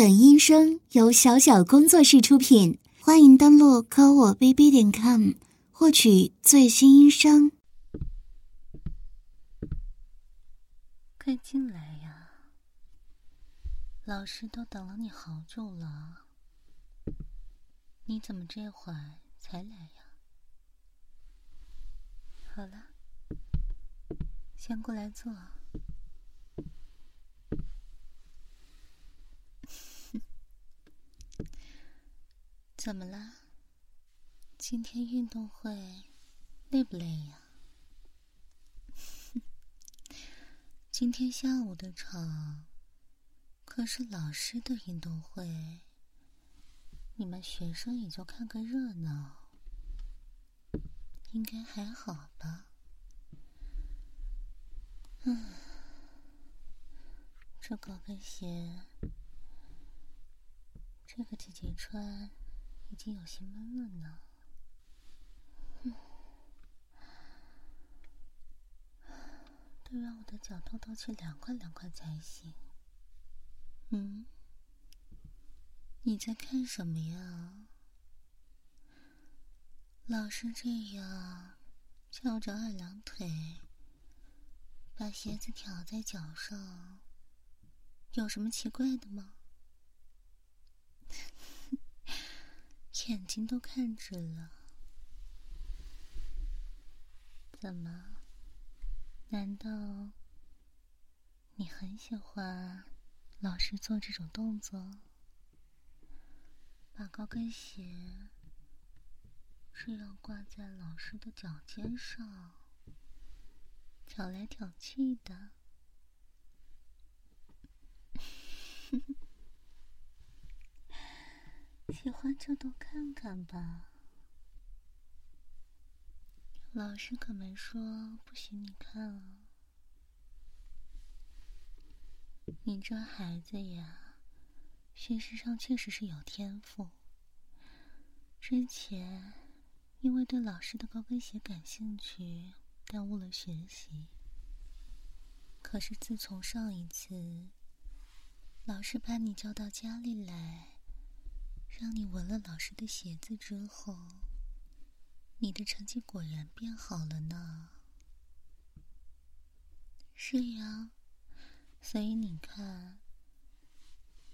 本音声由小小工作室出品，欢迎登录科我 bb 点 com 获取最新音声。快进来呀！老师都等了你好久了，你怎么这会儿才来呀？好了，先过来坐。怎么了？今天运动会累不累呀？今天下午的场可是老师的运动会，你们学生也就看个热闹，应该还好吧？嗯，这高跟鞋，这个姐姐穿。已经有些闷了呢，得让我的脚透透气、凉快凉快才行。嗯，你在看什么呀？老是这样翘着二郎腿，把鞋子挑在脚上，有什么奇怪的吗？眼睛都看直了，怎么？难道你很喜欢老师做这种动作？把高跟鞋这样挂在老师的脚尖上，挑来挑去的。喜欢就多看看吧，老师可没说不许你看啊。你这孩子呀，学习上确实是有天赋。之前因为对老师的高跟鞋感兴趣，耽误了学习。可是自从上一次老师把你叫到家里来。让你闻了老师的鞋子之后，你的成绩果然变好了呢。是呀，所以你看，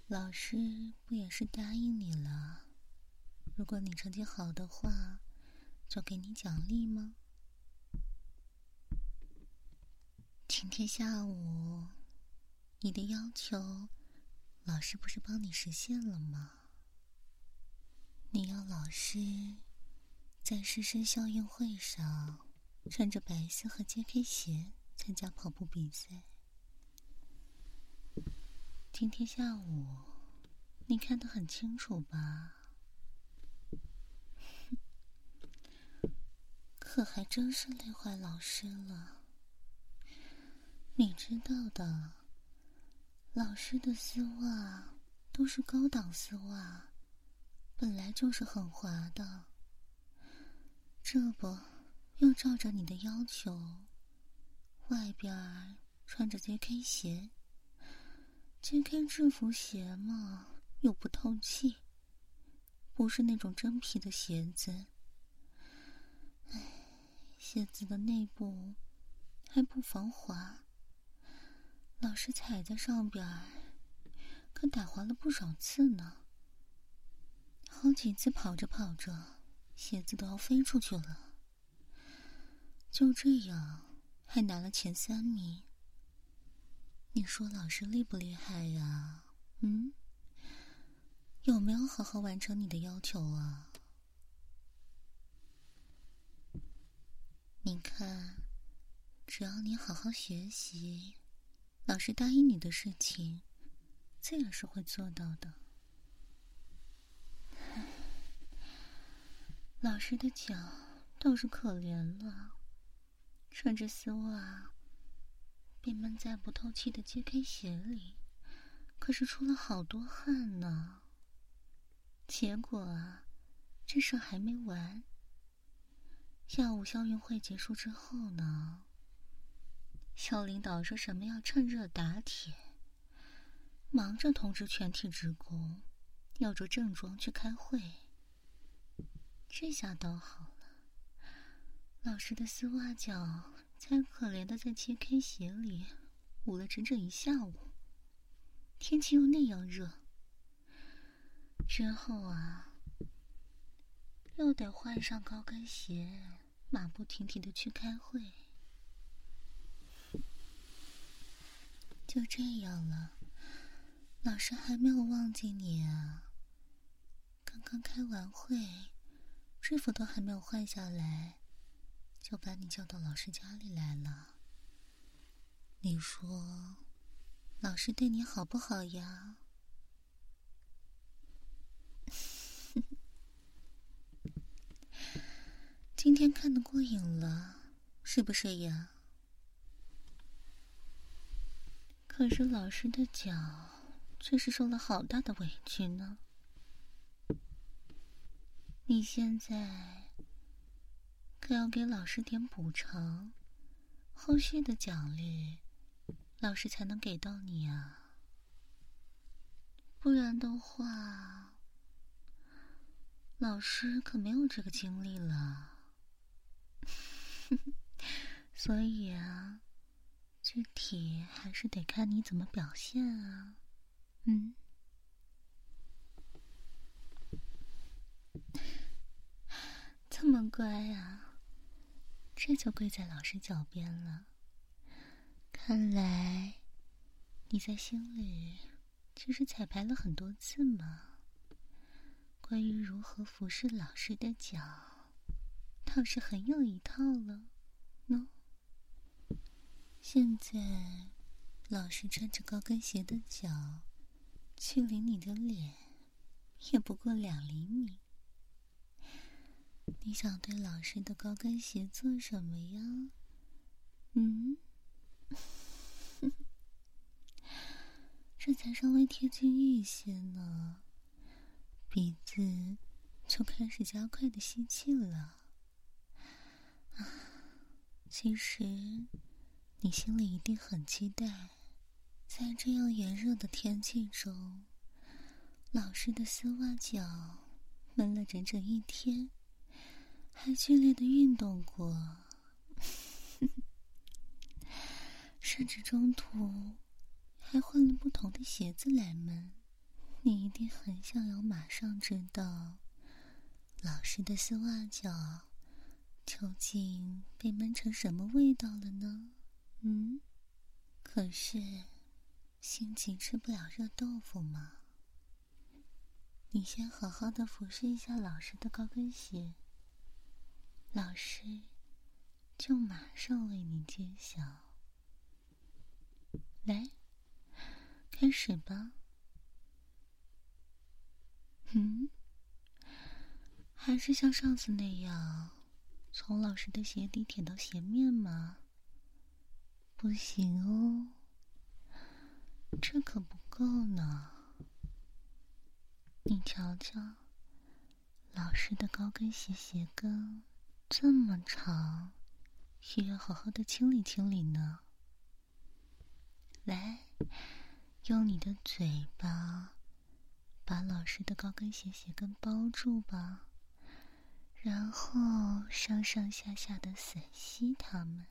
老师不也是答应你了？如果你成绩好的话，就给你奖励吗？今天下午，你的要求，老师不是帮你实现了吗？你要老师在师生校运会上穿着白色和 JK 鞋参加跑步比赛。今天下午你看得很清楚吧？可还真是累坏老师了。你知道的，老师的丝袜都是高档丝袜。本来就是很滑的，这不又照着你的要求，外边穿着 JK 鞋，JK 制服鞋嘛，又不透气，不是那种真皮的鞋子。唉，鞋子的内部还不防滑，老是踩在上边，可打滑了不少次呢。好几次跑着跑着，鞋子都要飞出去了。就这样，还拿了前三名。你说老师厉不厉害呀？嗯？有没有好好完成你的要求啊？你看，只要你好好学习，老师答应你的事情，自然是会做到的。老师的脚倒是可怜了，穿着丝袜，被闷在不透气的 JK 鞋里，可是出了好多汗呢。结果啊，这事还没完。下午校运会结束之后呢，校领导说什么要趁热打铁，忙着通知全体职工，要着正装去开会。这下倒好了，老师的丝袜脚才可怜的在切开鞋里捂了整整一下午。天气又那样热，之后啊，又得换上高跟鞋，马不停蹄的去开会。就这样了，老师还没有忘记你啊。刚刚开完会，师傅都还没有换下来，就把你叫到老师家里来了。你说，老师对你好不好呀？今天看的过瘾了，是不是呀？可是老师的脚却是受了好大的委屈呢。你现在可要给老师点补偿，后续的奖励老师才能给到你啊。不然的话，老师可没有这个精力了。所以啊。具体还是得看你怎么表现啊，嗯，这么乖啊，这就跪在老师脚边了。看来你在心里其实彩排了很多次嘛，关于如何服侍老师的脚，倒是很有一套了，喏。现在，老师穿着高跟鞋的脚，距离你的脸也不过两厘米。你想对老师的高跟鞋做什么呀？嗯，这才稍微贴近一些呢，鼻子就开始加快的吸气了。啊，其实。你心里一定很期待，在这样炎热的天气中，老师的丝袜脚闷了整整一天，还剧烈的运动过，甚至中途还换了不同的鞋子来闷。你一定很想要马上知道，老师的丝袜脚究竟被闷成什么味道了呢？嗯，可是心急吃不了热豆腐嘛。你先好好的服侍一下老师的高跟鞋，老师就马上为你揭晓。来，开始吧。嗯，还是像上次那样，从老师的鞋底舔到鞋面吗？不行哦，这可不够呢。你瞧瞧，老师的高跟鞋鞋跟这么长，需要好好的清理清理呢。来，用你的嘴巴把老师的高跟鞋鞋跟包住吧，然后上上下下的吮吸它们。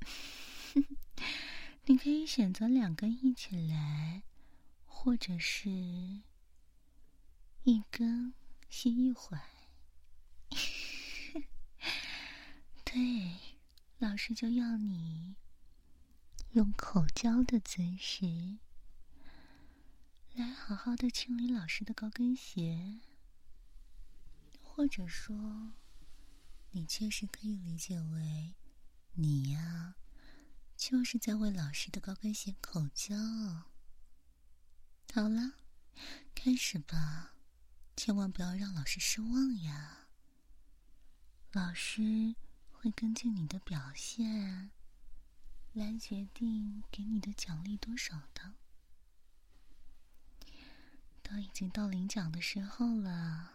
你可以选择两根一起来，或者是一根吸一会儿。对，老师就要你用口交的姿势来好好的清理老师的高跟鞋，或者说，你确实可以理解为。你呀，就是在为老师的高跟鞋口交。好了，开始吧，千万不要让老师失望呀。老师会根据你的表现来决定给你的奖励多少的。都已经到领奖的时候了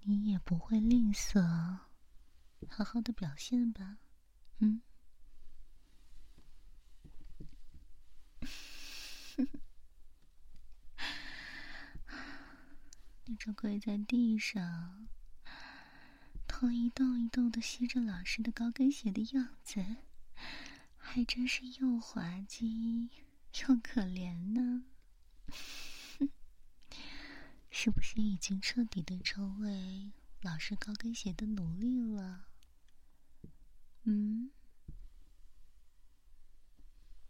你也不会吝啬好好的表现吧嗯。你这跪在地上头一动一动的吸着老师的高跟鞋的样子，还真是又滑稽又可怜呢。是不是已经彻底的成为老师高跟鞋的奴隶了？嗯。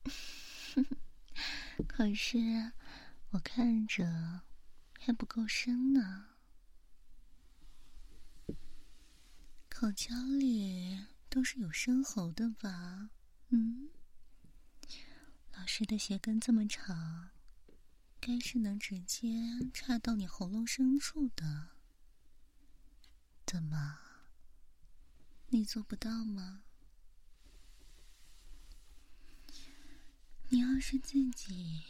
可是，我看着还不够深呢。口腔里都是有生喉的吧？嗯，老师的鞋跟这么长，该是能直接插到你喉咙深处的。怎么，你做不到吗？你要是自己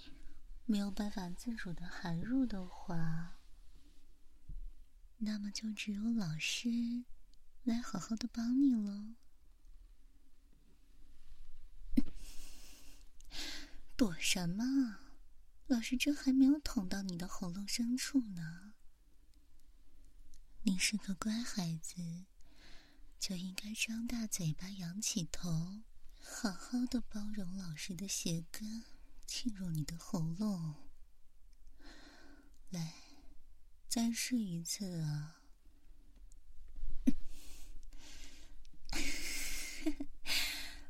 没有办法自主的含入的话，那么就只有老师来好好的帮你喽。躲什么？老师这还没有捅到你的喉咙深处呢。你是个乖孩子，就应该张大嘴巴，仰起头。好好的包容老师的鞋跟进入你的喉咙，来，再试一次啊！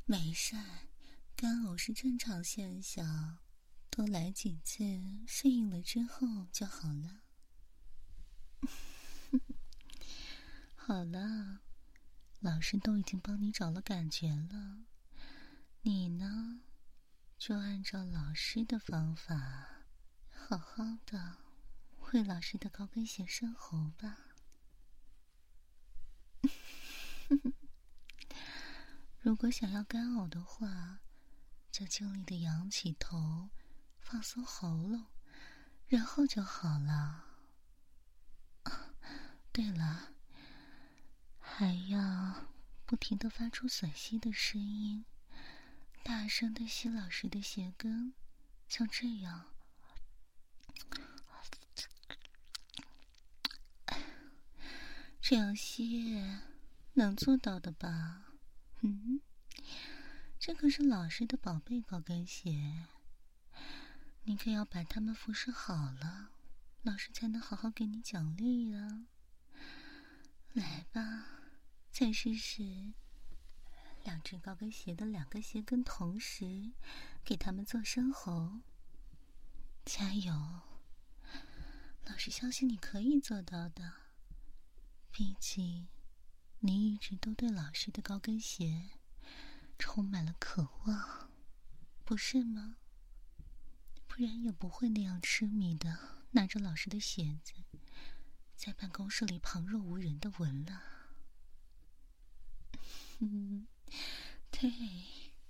没事，干呕是正常现象，多来几次，适应了之后就好了。好了，老师都已经帮你找了感觉了。你呢，就按照老师的方法，好好的为老师的高跟鞋生喉吧。如果想要干呕的话，就尽力的仰起头，放松喉咙，然后就好了。对了，还要不停的发出吮吸的声音。大声的吸老师的鞋跟，像这样，这样吸能做到的吧？嗯，这可是老师的宝贝高跟鞋，你可要把它们服侍好了，老师才能好好给你奖励呀。来吧，再试试。两只高跟鞋的两个鞋跟同时给他们做深喉，加油！老师相信你可以做到的。毕竟，你一直都对老师的高跟鞋充满了渴望，不是吗？不然也不会那样痴迷的拿着老师的鞋子，在办公室里旁若无人的闻了。对，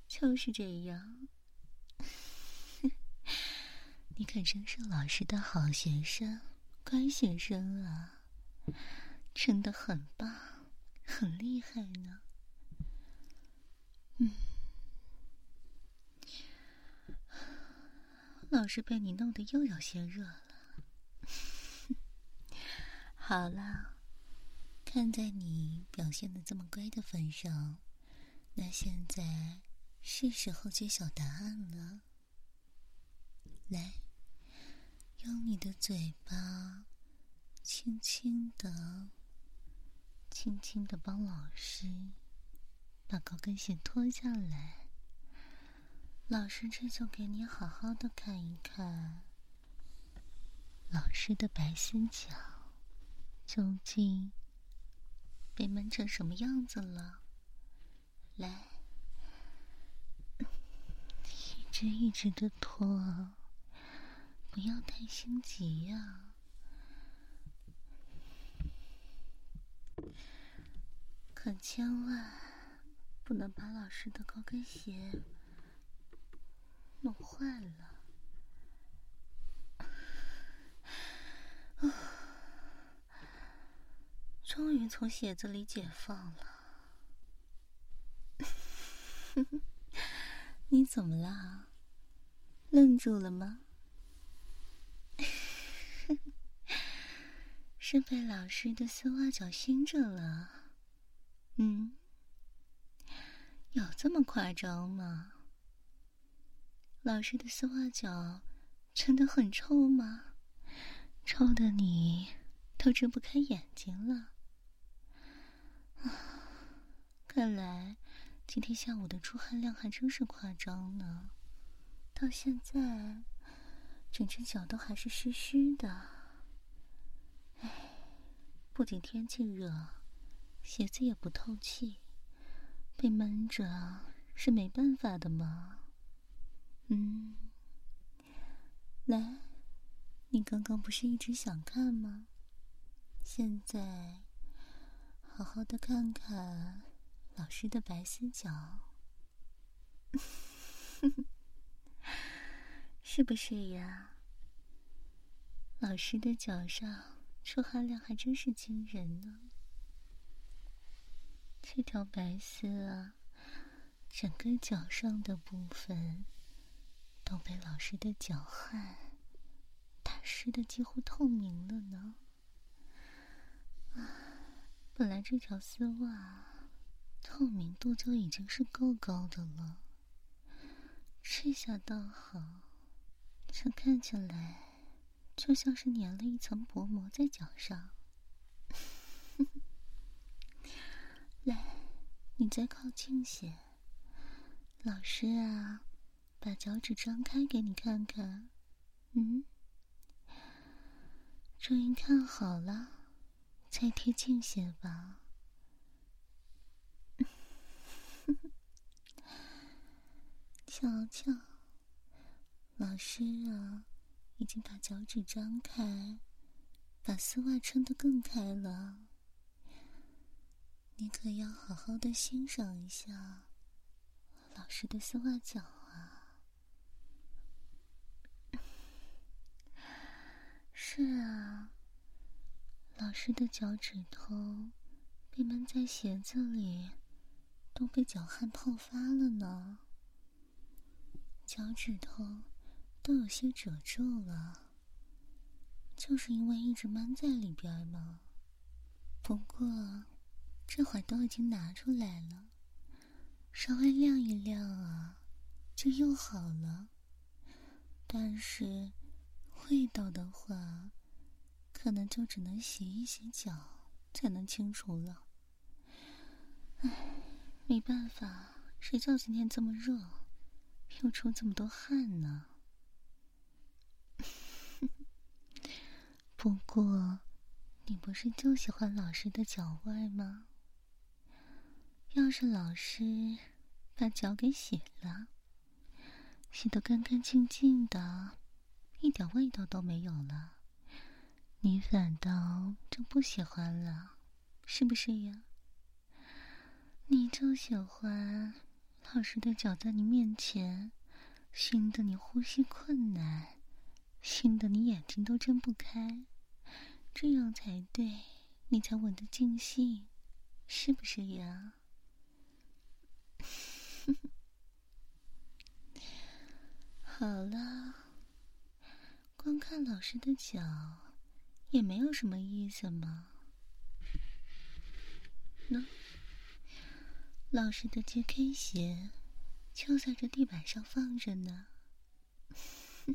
就是这样。你可真是老师的好学生，乖学生啊！真的很棒，很厉害呢。嗯，老师被你弄得又有些热了。好了，看在你表现的这么乖的份上。那现在是时候揭晓答案了。来，用你的嘴巴，轻轻的、轻轻的帮老师把高跟鞋脱下来。老师这就给你好好的看一看，老师的白丝脚究竟被闷成什么样子了。来，一直一直的脱，不要太心急呀。可千万不能把老师的高跟鞋弄坏了。啊，终于从鞋子里解放了。你怎么了？愣住了吗？是被老师的丝袜脚熏着了？嗯，有这么夸张吗？老师的丝袜脚真的很臭吗？臭的你都睁不开眼睛了。啊，看来今天下午的出汗量还真是夸张呢。到现在，整只脚都还是湿湿的。唉，不仅天气热，鞋子也不透气，被闷着是没办法的嘛。嗯，来，你刚刚不是一直想看吗？现在。好好的看看老师的白丝脚，是不是呀？老师的脚上出汗量还真是惊人呢。这条白丝啊，整个脚上的部分都被老师的脚汗打湿的几乎透明了呢。啊！本来这条丝袜透明度就已经是够高的了，这下倒好，这看起来就像是粘了一层薄膜在脚上。来，你再靠近些，老师啊，把脚趾张开给你看看。嗯，终于看好了。再贴近些吧，瞧瞧，老师啊，已经把脚趾张开，把丝袜撑得更开了。你可要好好的欣赏一下老师的丝袜脚啊！是啊。老师的脚趾头被闷在鞋子里，都被脚汗泡发了呢。脚趾头都有些褶皱了，就是因为一直闷在里边嘛。不过这会儿都已经拿出来了，稍微晾一晾啊，就又好了。但是味道的话……可能就只能洗一洗脚才能清除了。唉，没办法，谁叫今天这么热，又出这么多汗呢？不过，你不是就喜欢老师的脚味吗？要是老师把脚给洗了，洗得干干净净的，一点味道都没有了。你反倒就不喜欢了，是不是呀？你就喜欢老师的脚在你面前，熏得你呼吸困难，熏得你眼睛都睁不开，这样才对，你才闻得尽兴，是不是呀？好了，光看老师的脚。也没有什么意思嘛。那老师的 JK 鞋就在这地板上放着呢。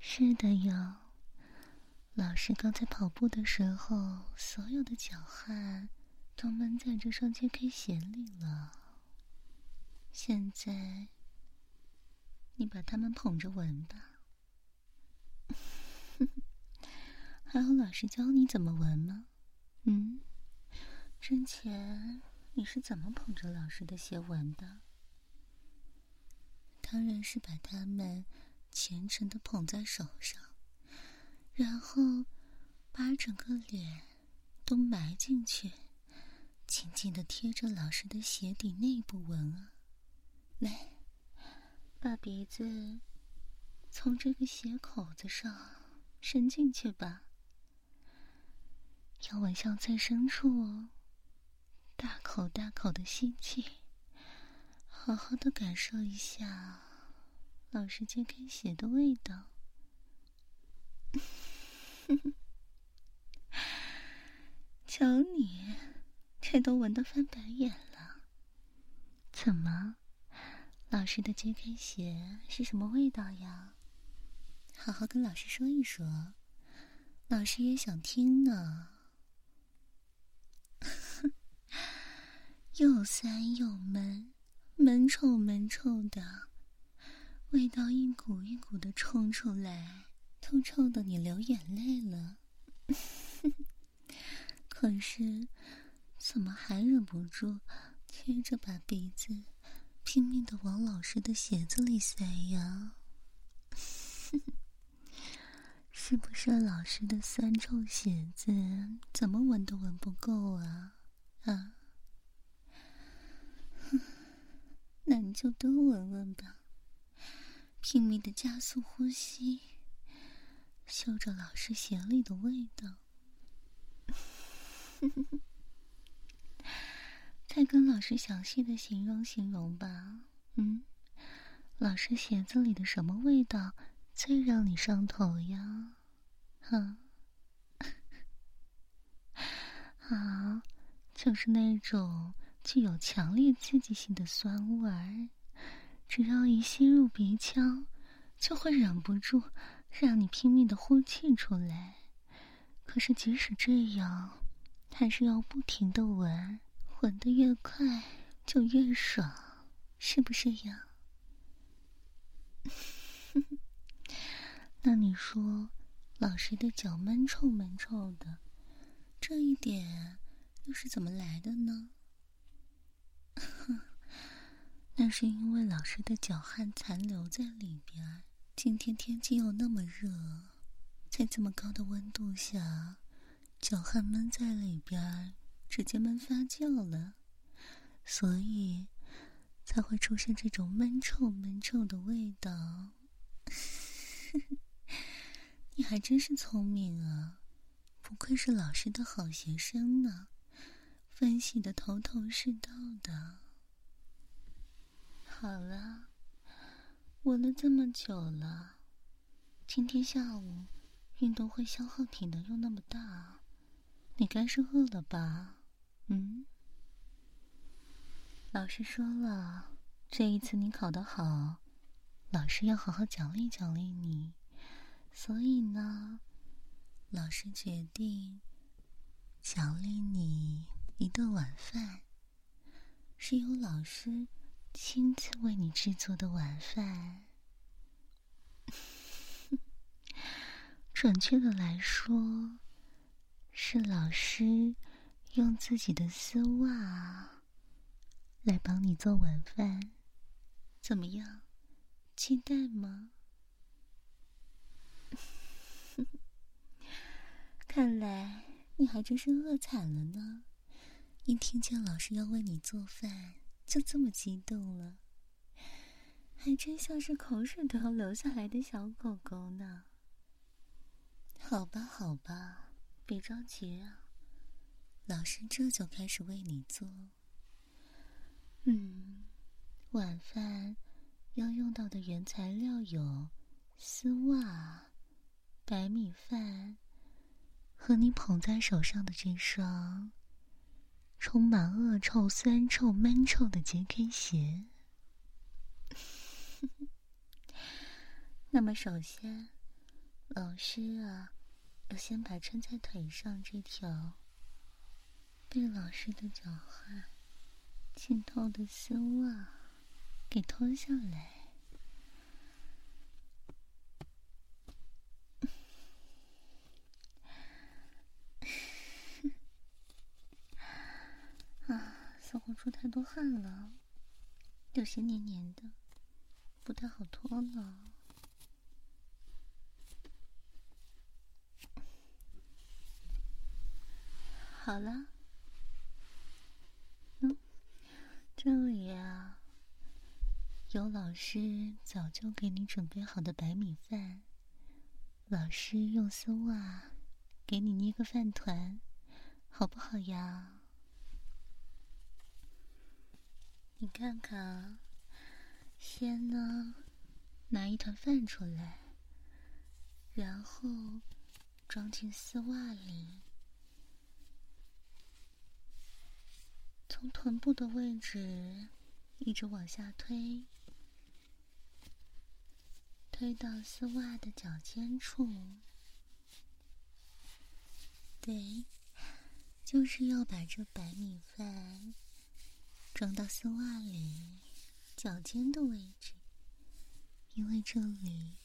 是的哟，老师刚才跑步的时候，所有的脚汗都闷在这双 JK 鞋里了。现在，你把它们捧着闻吧。还有老师教你怎么闻吗？嗯，之前你是怎么捧着老师的鞋闻的？当然是把它们虔诚的捧在手上，然后把整个脸都埋进去，紧紧的贴着老师的鞋底内部闻啊，来，把鼻子从这个鞋口子上伸进去吧，要闻向最深处哦。大口大口的吸气，好好的感受一下老师揭开鞋的味道。哼哼，瞧你。都闻得翻白眼了。怎么，老师的 JK 鞋是什么味道呀？好好跟老师说一说，老师也想听呢。又酸又闷，闷臭闷臭的，味道一股一股的冲出来，都臭的你流眼泪了。可是，怎么还忍不住，贴着把鼻子拼命的往老师的鞋子里塞呀？是不是老师的酸臭鞋子怎么闻都闻不够啊？啊？那你就多闻闻吧，拼命的加速呼吸，嗅着老师鞋里的味道。再跟老师详细的形容形容吧。嗯，老师鞋子里的什么味道最让你上头呀？啊，好，就是那种具有强烈刺激性的酸味儿，只要一吸入鼻腔，就会忍不住让你拼命的呼气出来。可是即使这样，还是要不停的闻，滚的越快就越爽，是不是呀？那你说？老师的脚闷臭闷臭的，这一点又是怎么来的呢？那是因为老师的脚汗残留在里边。今天天气又那么热，在这么高的温度下，脚汗闷在里边，直接闷发酵了，所以才会出现这种闷臭闷臭的味道。你还真是聪明啊，不愧是老师的好学生呢，分析的头头是道的。好了，闻了这么久了，今天下午运动会消耗体能又那么大，你该是饿了吧？嗯，老师说了，这一次你考得好，老师要好好奖励奖励你。所以呢，老师决定奖励你一顿晚饭，是由老师亲自为你制作的晚饭。准确的来说，是老师用自己的丝袜来帮你做晚饭，怎么样？期待吗？看来你还真是饿惨了呢！一听见老师要为你做饭，就这么激动了，还真像是口水都要流下来的小狗狗呢。好吧，好吧，别着急啊，老师这就开始为你做。嗯，晚饭要用到的原材料有丝袜。白米饭和你捧在手上的这双充满恶臭、酸臭、闷臭的 JK 鞋。那么，首先，老师啊，要先把穿在腿上这条被老师的脚汗浸透的丝袜给脱下来。似乎出太多汗了，有些黏黏的，不太好脱了。好了，嗯，这里啊，有老师早就给你准备好的白米饭，老师用丝袜给你捏个饭团，好不好呀？你看看，先呢，拿一团饭出来，然后装进丝袜里，从臀部的位置一直往下推，推到丝袜的脚尖处。对，就是要把这白米饭装到丝袜里脚尖的位置，因为这里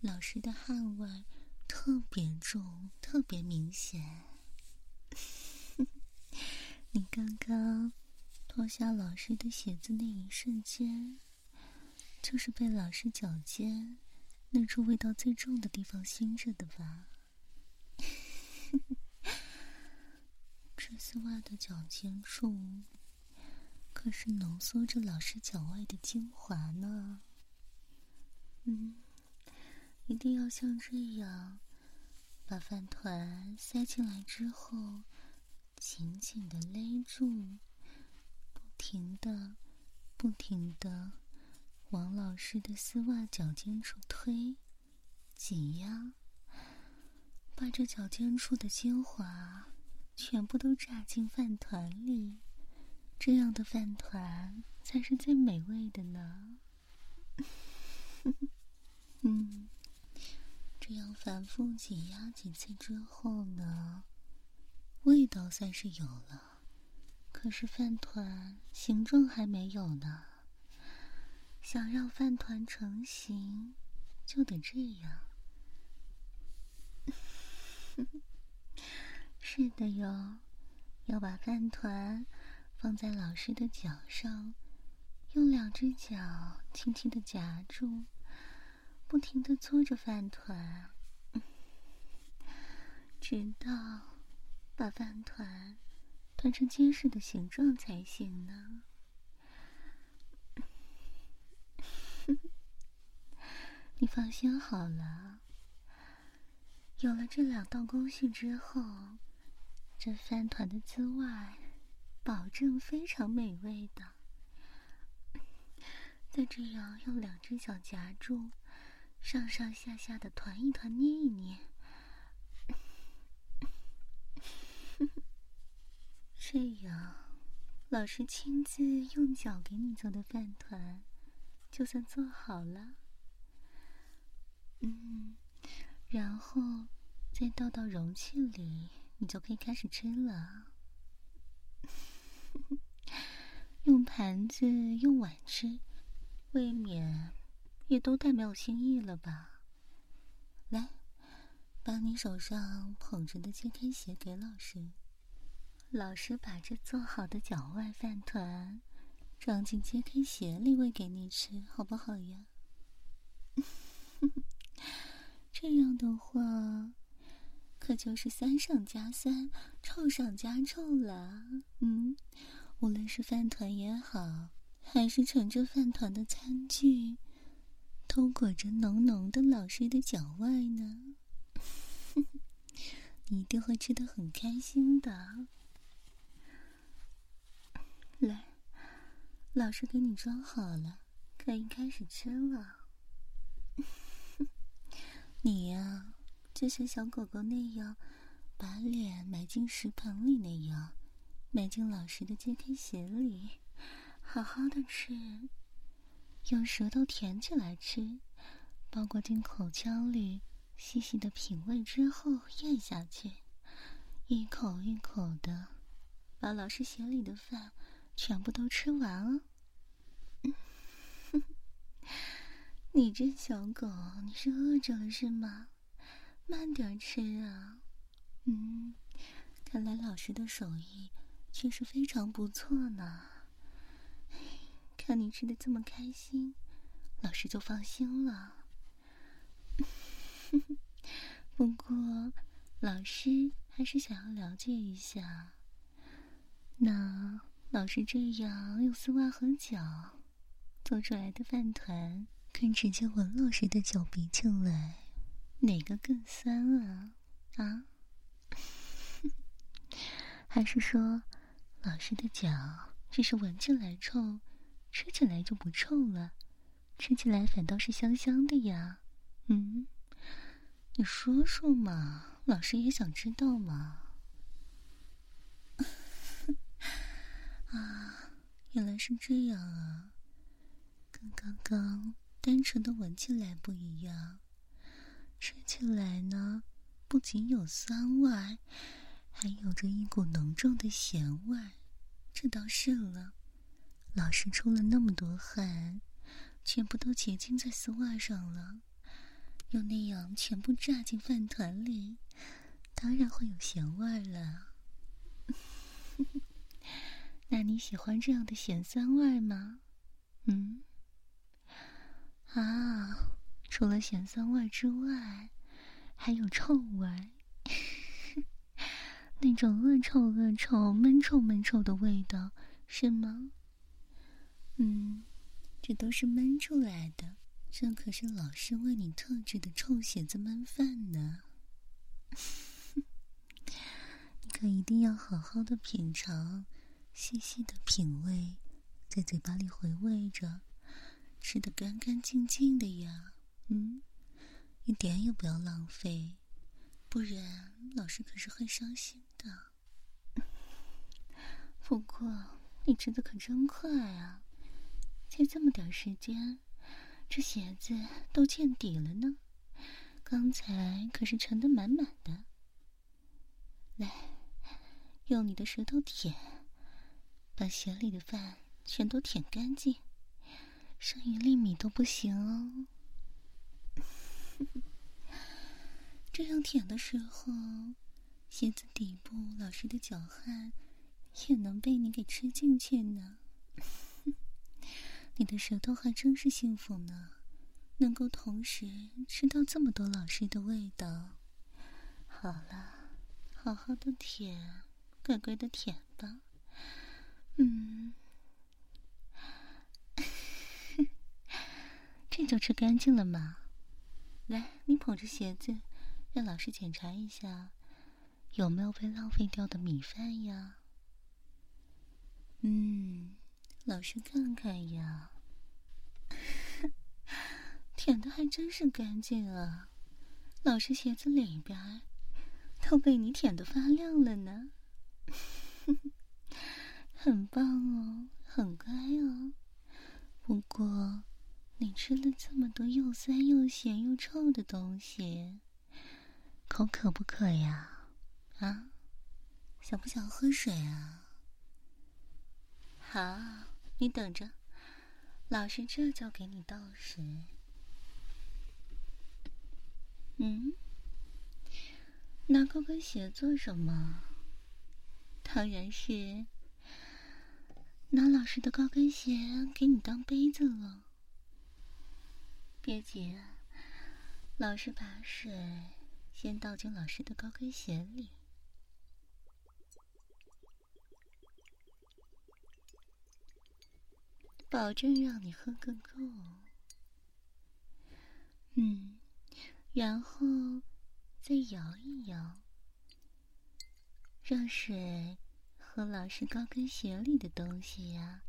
老师的汗味特别重，特别明显。你刚刚脱下老师的鞋子那一瞬间，就是被老师脚尖那处味道最重的地方熏着的吧？这丝袜的脚尖处，可是浓缩着老师脚外的精华呢。嗯，一定要像这样，把饭团塞进来之后。紧紧的勒住，不停的、不停的往老师的丝袜脚尖处推、挤压，把这脚尖处的精华全部都榨进饭团里，这样的饭团才是最美味的呢。嗯，这样反复挤压几次之后呢？味道算是有了，可是饭团形状还没有呢。想让饭团成型，就得这样。是的哟，要把饭团放在老师的脚上，用两只脚轻轻的夹住，不停的搓着饭团，直到。把饭团团成结实的形状才行呢。你放心好了，有了这两道工序之后，这饭团的滋味保证非常美味的。再这样用两只脚夹住，上上下下的团一团，捏一捏。这样，老师亲自用脚给你做的饭团，就算做好了。嗯，然后再倒到容器里，你就可以开始吃了。用盘子、用碗吃，未免也都太没有新意了吧？来，把你手上捧着的揭开鞋给老师。老师把这做好的脚外饭团装进揭开鞋里喂给你吃，好不好呀？这样的话，可就是三上加三，臭上加臭了。嗯，无论是饭团也好，还是盛着饭团的餐具，都裹着浓浓的老师的脚外呢。你一定会吃的很开心的。来，老师给你装好了，可以开始吃了。你呀，就像小狗狗那样，把脸埋进食盆里那样，埋进老师的揭开鞋里，好好的吃，用舌头舔起来吃，包裹进口腔里，细细的品味之后咽下去，一口一口的，把老师鞋里的饭。全部都吃完了，你这小狗，你是饿着了是吗？慢点吃啊！嗯，看来老师的手艺确实非常不错呢。看你吃的这么开心，老师就放心了。不过，老师还是想要了解一下，那。老是这样用丝袜和脚做出来的饭团，跟直接闻老师的脚鼻进来，哪个更酸啊？啊？还是说老师的脚只是闻起来臭，吃起来就不臭了？吃起来反倒是香香的呀？嗯？你说说嘛，老师也想知道嘛。啊，原来是这样啊！跟刚刚单纯的闻起来不一样，吃起来呢，不仅有酸味，还有着一股浓重的咸味。这倒是了，老师出了那么多汗，全部都结晶在丝袜上了，又那样全部炸进饭团里，当然会有咸味了。那你喜欢这样的咸酸味吗？嗯，啊，除了咸酸味之外，还有臭味，那种恶臭恶臭、闷臭闷臭的味道，是吗？嗯，这都是闷出来的，这可是老师为你特制的臭鞋子焖饭呢。你可一定要好好的品尝。细细的品味，在嘴巴里回味着，吃的干干净净的呀，嗯，一点也不要浪费，不然老师可是会伤心的。不过你吃的可真快啊，才这么点时间，这鞋子都见底了呢，刚才可是盛的满满的。来，用你的舌头舔。把鞋里的饭全都舔干净，剩一粒米都不行哦。这样舔的时候，鞋子底部老师的脚汗也能被你给吃进去呢。你的舌头还真是幸福呢，能够同时吃到这么多老师的味道。好了，好好的舔，乖乖的舔吧。嗯，这就吃干净了吗？来，你捧着鞋子，让老师检查一下，有没有被浪费掉的米饭呀？嗯，老师看看呀，舔的还真是干净啊！老师鞋子里边都被你舔的发亮了呢。很棒哦，很乖哦。不过，你吃了这么多又酸又咸又臭的东西，口渴不渴呀？啊，想不想喝水啊？好，你等着，老师这就给你倒水。嗯，拿高跟鞋做什么？当然是。拿老师的高跟鞋给你当杯子了，别急，老师把水先倒进老师的高跟鞋里，保证让你喝个够。嗯，然后再摇一摇，让水。和老师高跟鞋里的东西呀，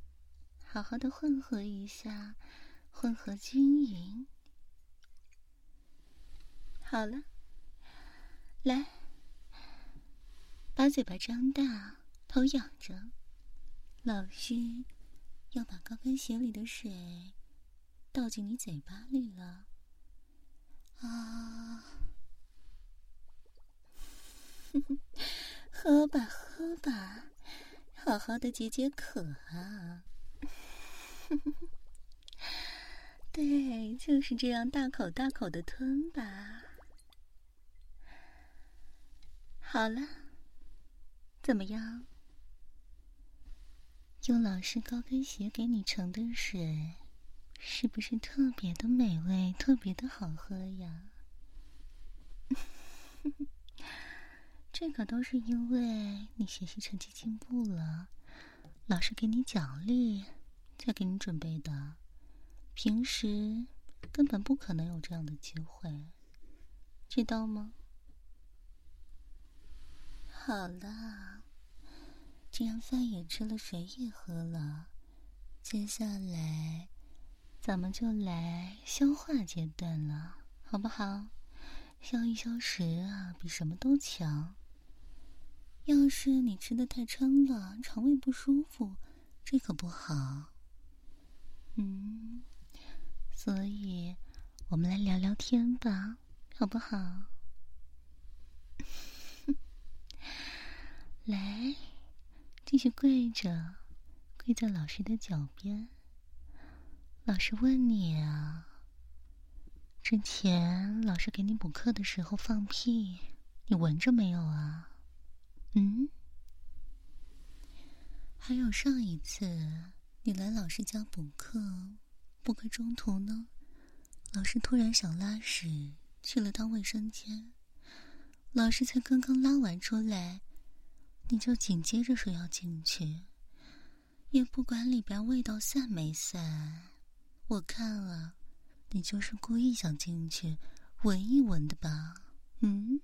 好好的混合一下，混合均匀。好了，来，把嘴巴张大，头仰着，老师要把高跟鞋里的水倒进你嘴巴里了。啊，哼 哼喝吧，喝吧。好好的解解渴啊！对，就是这样大口大口的吞吧。好了，怎么样？用老师高跟鞋给你盛的水，是不是特别的美味，特别的好喝呀？这可都是因为你学习成绩进步了，老师给你奖励，才给你准备的。平时根本不可能有这样的机会，知道吗？好了，既然饭也吃了，水也喝了，接下来咱们就来消化阶段了，好不好？消一消食啊，比什么都强。要是你吃的太撑了，肠胃不舒服，这可不好。嗯，所以我们来聊聊天吧，好不好？来，继续跪着，跪在老师的脚边。老师问你啊，之前老师给你补课的时候放屁，你闻着没有啊？嗯？还有上一次你来老师家补课，补课中途呢，老师突然想拉屎，去了趟卫生间，老师才刚刚拉完出来。你就紧接着说要进去，也不管里边味道散没散。我看啊，你就是故意想进去闻一闻的吧？嗯。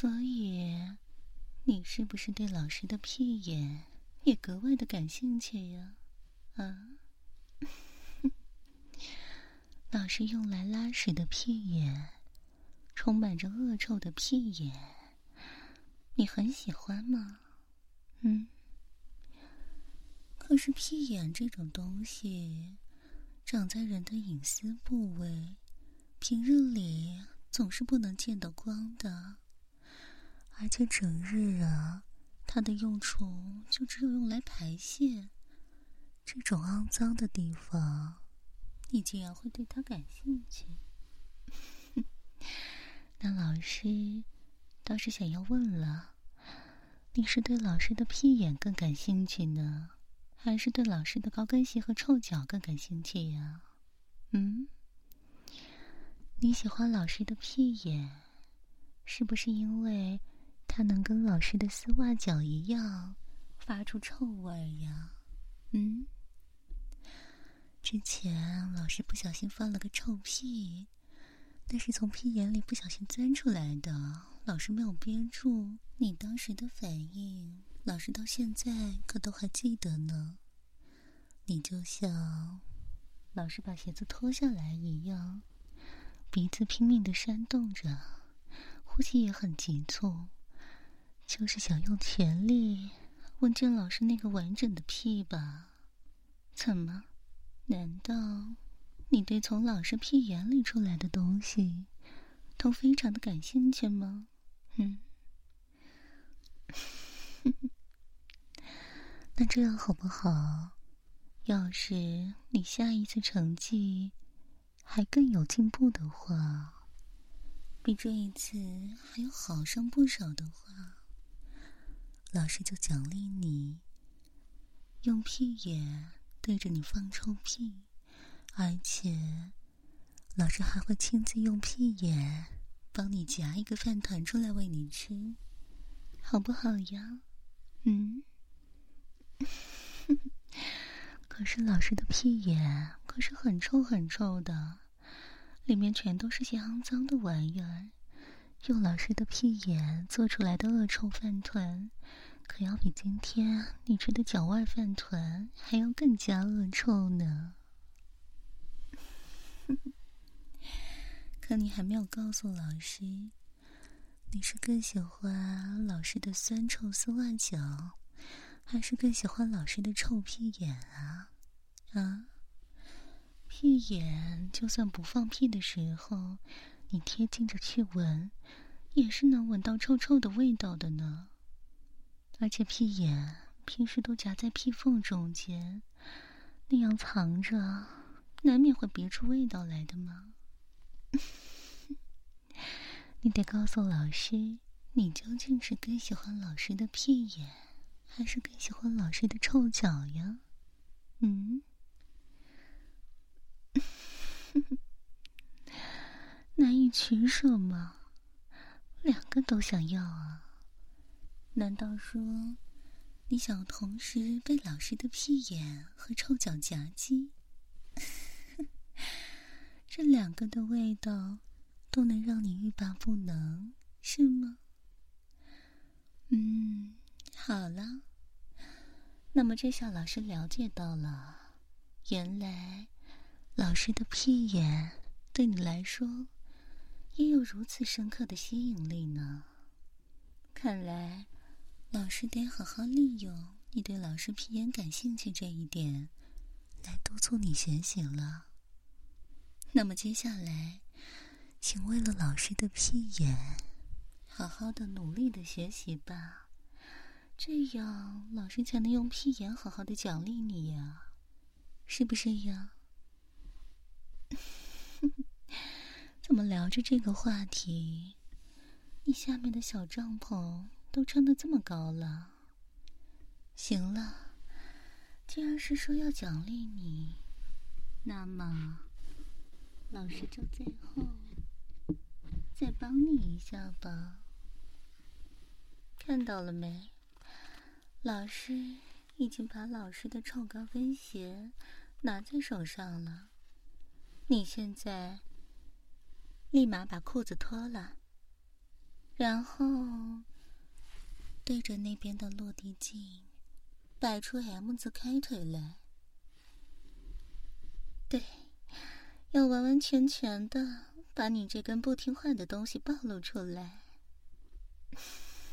所以，你是不是对老师的屁眼也格外的感兴趣呀？啊？老师用来拉屎的屁眼。充满着恶臭的屁眼，你很喜欢吗？嗯。可是屁眼这种东西，长在人的隐私部位，平日里总是不能见到光的，而且整日啊，它的用处就只有用来排泄。这种肮脏的地方，你竟然会对它感兴趣？那老师倒是想要问了，你是对老师的屁眼更感兴趣呢，还是对老师的高跟鞋和臭脚更感兴趣呀？嗯，你喜欢老师的屁眼，是不是因为它能跟老师的丝袜脚一样发出臭味呀？嗯，之前老师不小心放了个臭屁。那是从屁眼里不小心钻出来的，老师没有憋住。你当时的反应，老师到现在可都还记得呢。你就像老师把鞋子脱下来一样，鼻子拼命的扇动着，呼吸也很急促，就是想用全力闻见老师那个完整的屁吧？怎么？难道？你对从老师屁眼里出来的东西，都非常的感兴趣吗？嗯，那这样好不好？要是你下一次成绩还更有进步的话，比这一次还要好上不少的话，老师就奖励你用屁眼对着你放臭屁。而且，老师还会亲自用屁眼帮你夹一个饭团出来喂你吃，好不好呀？嗯。可是老师的屁眼可是很臭很臭的，里面全都是些肮脏的玩意儿。用老师的屁眼做出来的恶臭饭团，可要比今天你吃的脚味饭团还要更加恶臭呢。可你还没有告诉老师，你是更喜欢老师的酸臭丝袜脚，还是更喜欢老师的臭屁眼啊？啊，屁眼就算不放屁的时候，你贴近着去闻，也是能闻到臭臭的味道的呢。而且屁眼平时都夹在屁缝中间，那样藏着。难免会别出味道来的嘛？你得告诉老师，你究竟是更喜欢老师的屁眼，还是更喜欢老师的臭脚呀？嗯？难以取舍吗？两个都想要啊？难道说你想同时被老师的屁眼和臭脚夹击？这两个的味道都能让你欲罢不能，是吗？嗯，好了。那么这下老师了解到了，原来老师的屁眼对你来说也有如此深刻的吸引力呢。看来老师得好好利用你对老师屁眼感兴趣这一点，来督促你学习了。那么接下来，请为了老师的屁眼，好好的努力的学习吧。这样，老师才能用屁眼好好的奖励你呀，是不是呀？怎么聊着这个话题，你下面的小帐篷都撑得这么高了？行了，既然是说要奖励你，那么老师就最后再帮你一下吧。看到了没？老师已经把老师的臭高跟鞋拿在手上了。你现在立马把裤子脱了，然后对着那边的落地镜摆出 M 字开腿来。对，要完完全全的把你这根不听话的东西暴露出来。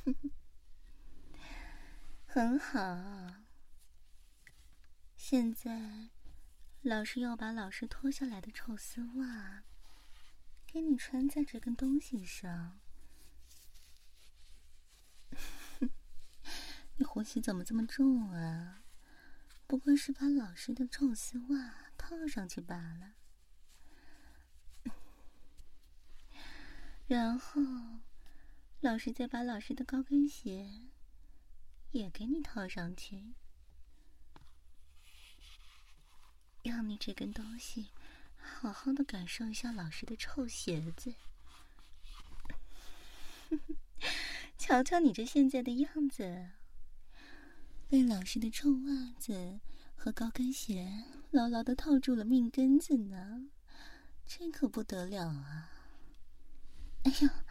很好，现在。老师要把老师脱下来的臭丝袜给你穿在这根东西上。你呼吸怎么这么重啊？不过是把老师的臭丝袜套上去罢了。然后，老师再把老师的高跟鞋也给你套上去。让你这根东西好好的感受一下老师的臭鞋子，瞧瞧你这现在的样子，被老师的臭袜子和高跟鞋牢牢的套住了命根子呢，这可不得了啊！哎呀，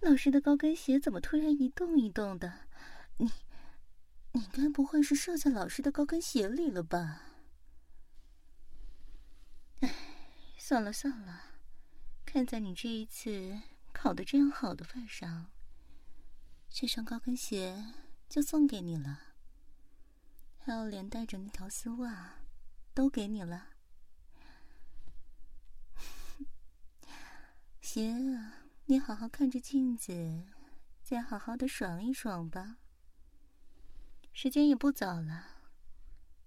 老师的高跟鞋怎么突然一动一动的？你，你该不会是射在老师的高跟鞋里了吧？唉，算了算了，看在你这一次考的这样好的份上，这双高跟鞋就送给你了，还有连带着那条丝袜，都给你了。行，你好好看着镜子，再好好的爽一爽吧。时间也不早了，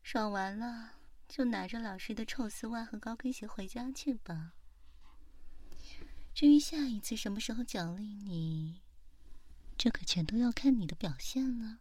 爽完了。就拿着老师的臭丝袜和高跟鞋回家去吧。至于下一次什么时候奖励你，这可全都要看你的表现了。